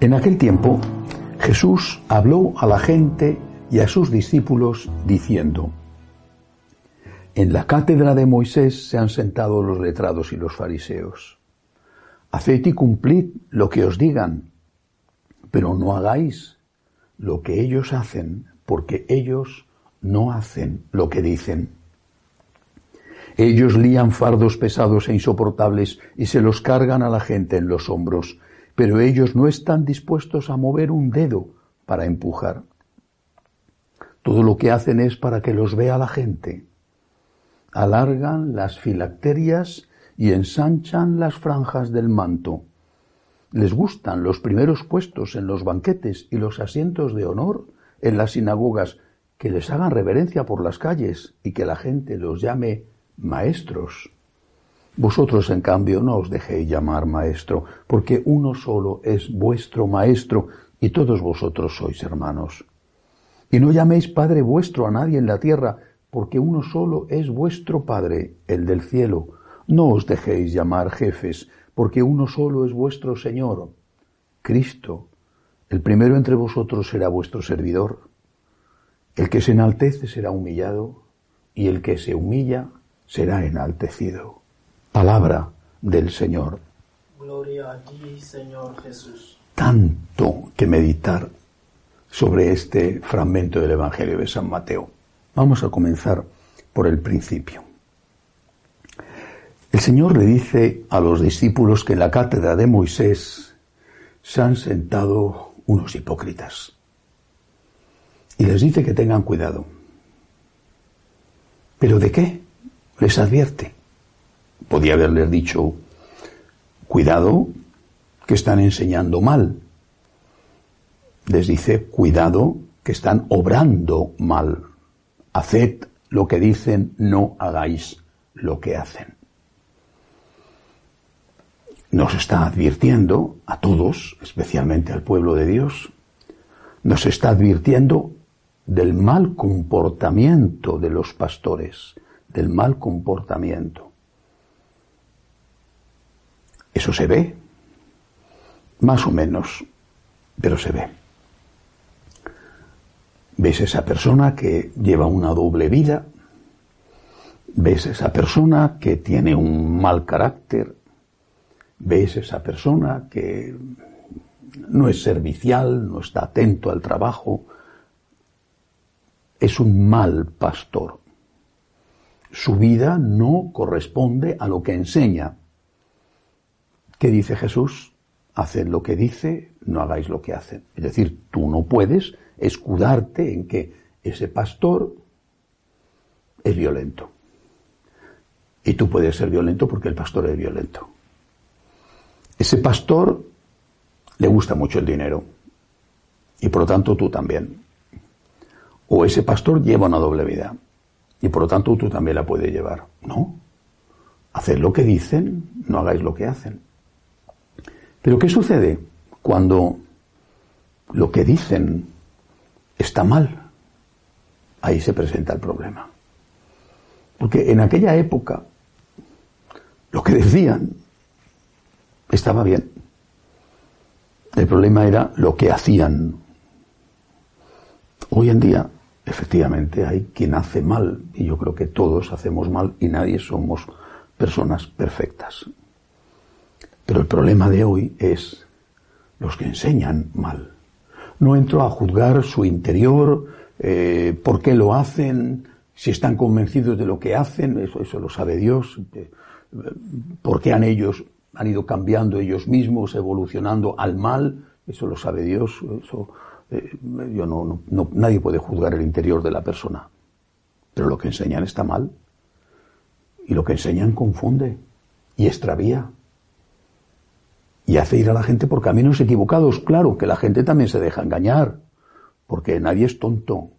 En aquel tiempo Jesús habló a la gente y a sus discípulos diciendo, En la cátedra de Moisés se han sentado los letrados y los fariseos. Haced y cumplid lo que os digan, pero no hagáis lo que ellos hacen, porque ellos no hacen lo que dicen. Ellos lían fardos pesados e insoportables y se los cargan a la gente en los hombros pero ellos no están dispuestos a mover un dedo para empujar. Todo lo que hacen es para que los vea la gente. Alargan las filacterias y ensanchan las franjas del manto. Les gustan los primeros puestos en los banquetes y los asientos de honor en las sinagogas, que les hagan reverencia por las calles y que la gente los llame maestros. Vosotros, en cambio, no os dejéis llamar maestro, porque uno solo es vuestro maestro, y todos vosotros sois hermanos. Y no llaméis Padre vuestro a nadie en la tierra, porque uno solo es vuestro Padre, el del cielo. No os dejéis llamar jefes, porque uno solo es vuestro Señor, Cristo. El primero entre vosotros será vuestro servidor. El que se enaltece será humillado, y el que se humilla será enaltecido. Palabra del Señor. Gloria a ti, Señor Jesús. Tanto que meditar sobre este fragmento del Evangelio de San Mateo. Vamos a comenzar por el principio. El Señor le dice a los discípulos que en la cátedra de Moisés se han sentado unos hipócritas. Y les dice que tengan cuidado. ¿Pero de qué? Les advierte. Podía haberles dicho, cuidado, que están enseñando mal. Les dice, cuidado, que están obrando mal. Haced lo que dicen, no hagáis lo que hacen. Nos está advirtiendo a todos, especialmente al pueblo de Dios, nos está advirtiendo del mal comportamiento de los pastores, del mal comportamiento. Eso se ve, más o menos, pero se ve. Ves esa persona que lleva una doble vida, ves esa persona que tiene un mal carácter, ves esa persona que no es servicial, no está atento al trabajo, es un mal pastor. Su vida no corresponde a lo que enseña. ¿Qué dice Jesús? Haced lo que dice, no hagáis lo que hacen. Es decir, tú no puedes escudarte en que ese pastor es violento. Y tú puedes ser violento porque el pastor es violento. Ese pastor le gusta mucho el dinero. Y por lo tanto tú también. O ese pastor lleva una doble vida. Y por lo tanto tú también la puedes llevar. No. Haced lo que dicen, no hagáis lo que hacen. Pero ¿qué sucede cuando lo que dicen está mal? Ahí se presenta el problema. Porque en aquella época lo que decían estaba bien. El problema era lo que hacían. Hoy en día, efectivamente, hay quien hace mal, y yo creo que todos hacemos mal y nadie somos personas perfectas. Pero el problema de hoy es los que enseñan mal. No entro a juzgar su interior, eh, por qué lo hacen, si están convencidos de lo que hacen, eso, eso lo sabe Dios, eh, por qué han ellos, han ido cambiando ellos mismos, evolucionando al mal, eso lo sabe Dios, eso, eh, yo no, no, nadie puede juzgar el interior de la persona. Pero lo que enseñan está mal. Y lo que enseñan confunde y extravía y hace ir a la gente por caminos equivocados. Claro que la gente también se deja engañar, porque nadie es tonto,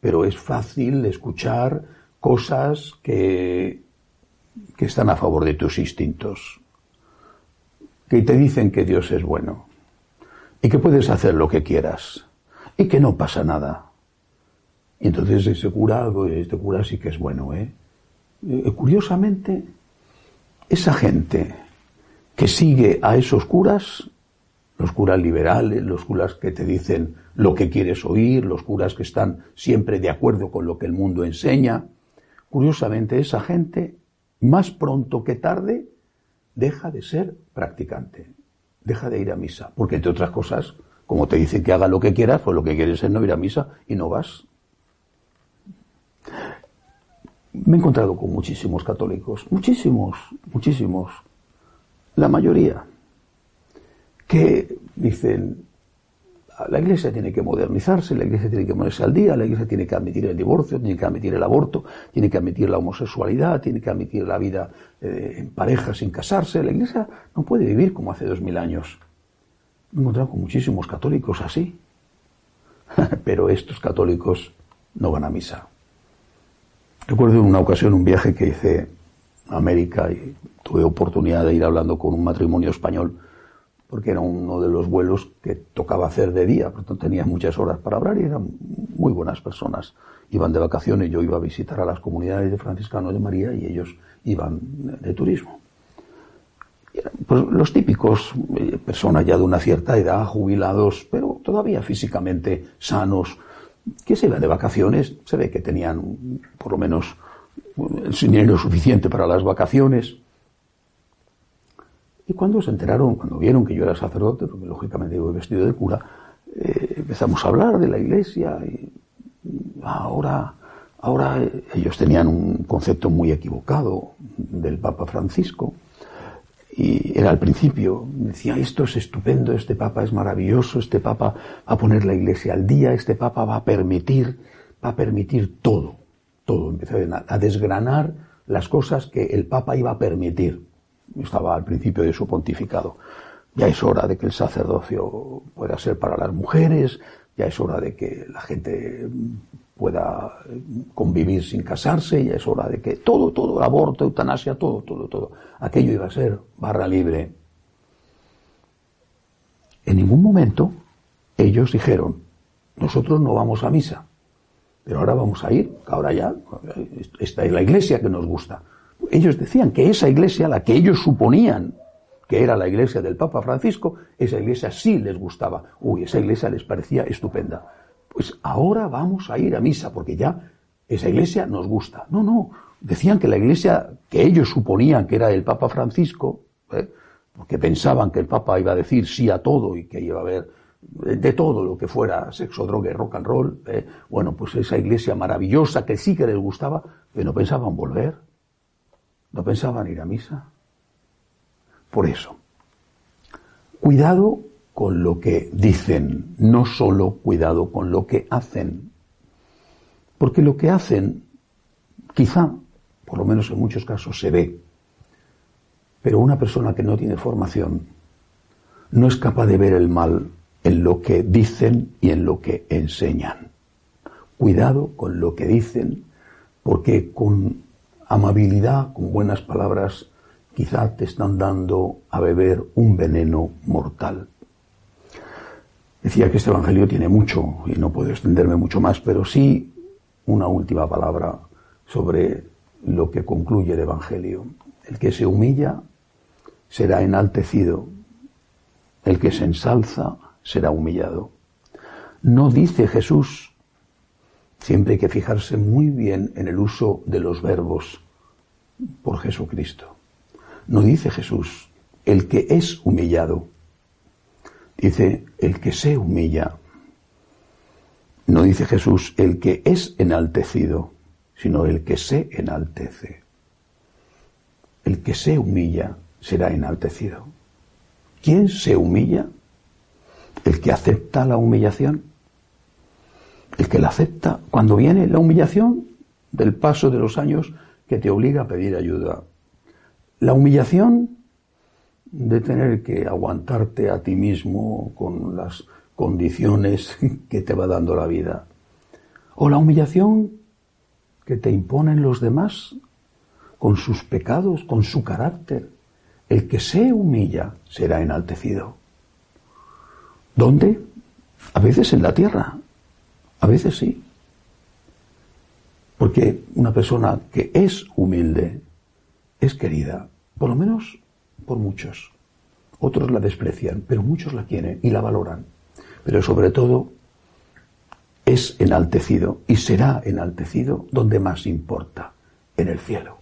pero es fácil escuchar cosas que, que están a favor de tus instintos, que te dicen que Dios es bueno y que puedes hacer lo que quieras y que no pasa nada. Y entonces ese cura, este cura sí que es bueno, ¿eh? eh curiosamente, esa gente que sigue a esos curas los curas liberales, los curas que te dicen lo que quieres oír, los curas que están siempre de acuerdo con lo que el mundo enseña. Curiosamente, esa gente, más pronto que tarde, deja de ser practicante, deja de ir a misa, porque entre otras cosas, como te dicen que haga lo que quieras, pues lo que quieres es no ir a misa y no vas. Me he encontrado con muchísimos católicos, muchísimos, muchísimos, la mayoría, que dicen, la Iglesia tiene que modernizarse, la Iglesia tiene que ponerse al día, la Iglesia tiene que admitir el divorcio, tiene que admitir el aborto, tiene que admitir la homosexualidad, tiene que admitir la vida eh, en pareja sin casarse. La Iglesia no puede vivir como hace dos mil años. Me he encontrado con muchísimos católicos así, pero estos católicos no van a misa. Recuerdo en una ocasión un viaje que hice América y tuve oportunidad de ir hablando con un matrimonio español porque era uno de los vuelos que tocaba hacer de día, por tanto tenía muchas horas para hablar y eran muy buenas personas. Iban de vacaciones, yo iba a visitar a las comunidades de franciscanos de María y ellos iban de turismo. Pues los típicos, eh, personas ya de una cierta edad, jubilados, pero todavía físicamente sanos, que se iban de vacaciones, se ve que tenían por lo menos dinero suficiente para las vacaciones, y cuando se enteraron, cuando vieron que yo era sacerdote, porque lógicamente iba vestido de cura, eh, empezamos a hablar de la iglesia y ahora, ahora ellos tenían un concepto muy equivocado del Papa Francisco. Y era al principio, decía, esto es estupendo, este Papa es maravilloso, este Papa va a poner la iglesia al día, este Papa va a permitir, va a permitir todo, todo. Empezó a desgranar las cosas que el Papa iba a permitir estaba al principio de su pontificado. Ya es hora de que el sacerdocio pueda ser para las mujeres, ya es hora de que la gente pueda convivir sin casarse, ya es hora de que todo, todo, aborto, eutanasia, todo, todo, todo. Aquello iba a ser barra libre. En ningún momento ellos dijeron, nosotros no vamos a misa, pero ahora vamos a ir, ahora ya, esta es la iglesia que nos gusta ellos decían que esa iglesia, la que ellos suponían que era la iglesia del Papa Francisco, esa iglesia sí les gustaba. Uy, esa iglesia les parecía estupenda. Pues ahora vamos a ir a misa, porque ya esa iglesia nos gusta. No, no. Decían que la iglesia que ellos suponían que era el Papa Francisco, ¿eh? porque pensaban que el Papa iba a decir sí a todo y que iba a haber de todo lo que fuera sexo, droga y rock and roll, ¿eh? bueno, pues esa iglesia maravillosa que sí que les gustaba, pero no pensaban volver. No pensaban ir a misa. Por eso, cuidado con lo que dicen, no solo cuidado con lo que hacen. Porque lo que hacen, quizá, por lo menos en muchos casos, se ve. Pero una persona que no tiene formación no es capaz de ver el mal en lo que dicen y en lo que enseñan. Cuidado con lo que dicen, porque con amabilidad, con buenas palabras, quizá te están dando a beber un veneno mortal. Decía que este Evangelio tiene mucho y no puedo extenderme mucho más, pero sí una última palabra sobre lo que concluye el Evangelio. El que se humilla será enaltecido, el que se ensalza será humillado. No dice Jesús Siempre hay que fijarse muy bien en el uso de los verbos por Jesucristo. No dice Jesús, el que es humillado. Dice, el que se humilla. No dice Jesús, el que es enaltecido, sino el que se enaltece. El que se humilla será enaltecido. ¿Quién se humilla? El que acepta la humillación el que la acepta cuando viene la humillación del paso de los años que te obliga a pedir ayuda. La humillación de tener que aguantarte a ti mismo con las condiciones que te va dando la vida. O la humillación que te imponen los demás con sus pecados, con su carácter. El que se humilla será enaltecido. ¿Dónde? A veces en la tierra, a veces sí. Porque una persona que es humilde es querida, por lo menos por muchos. Otros la desprecian, pero muchos la quieren y la valoran. Pero sobre todo es enaltecido y será enaltecido donde más importa, en el cielo.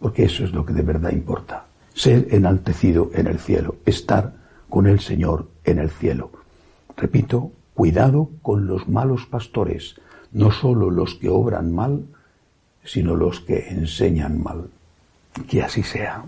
Porque eso es lo que de verdad importa. Ser enaltecido en el cielo, estar con el Señor en el cielo. Repito, cuidado con los malos pastores, no solo los que obran mal, sino los que enseñan mal. Que así sea.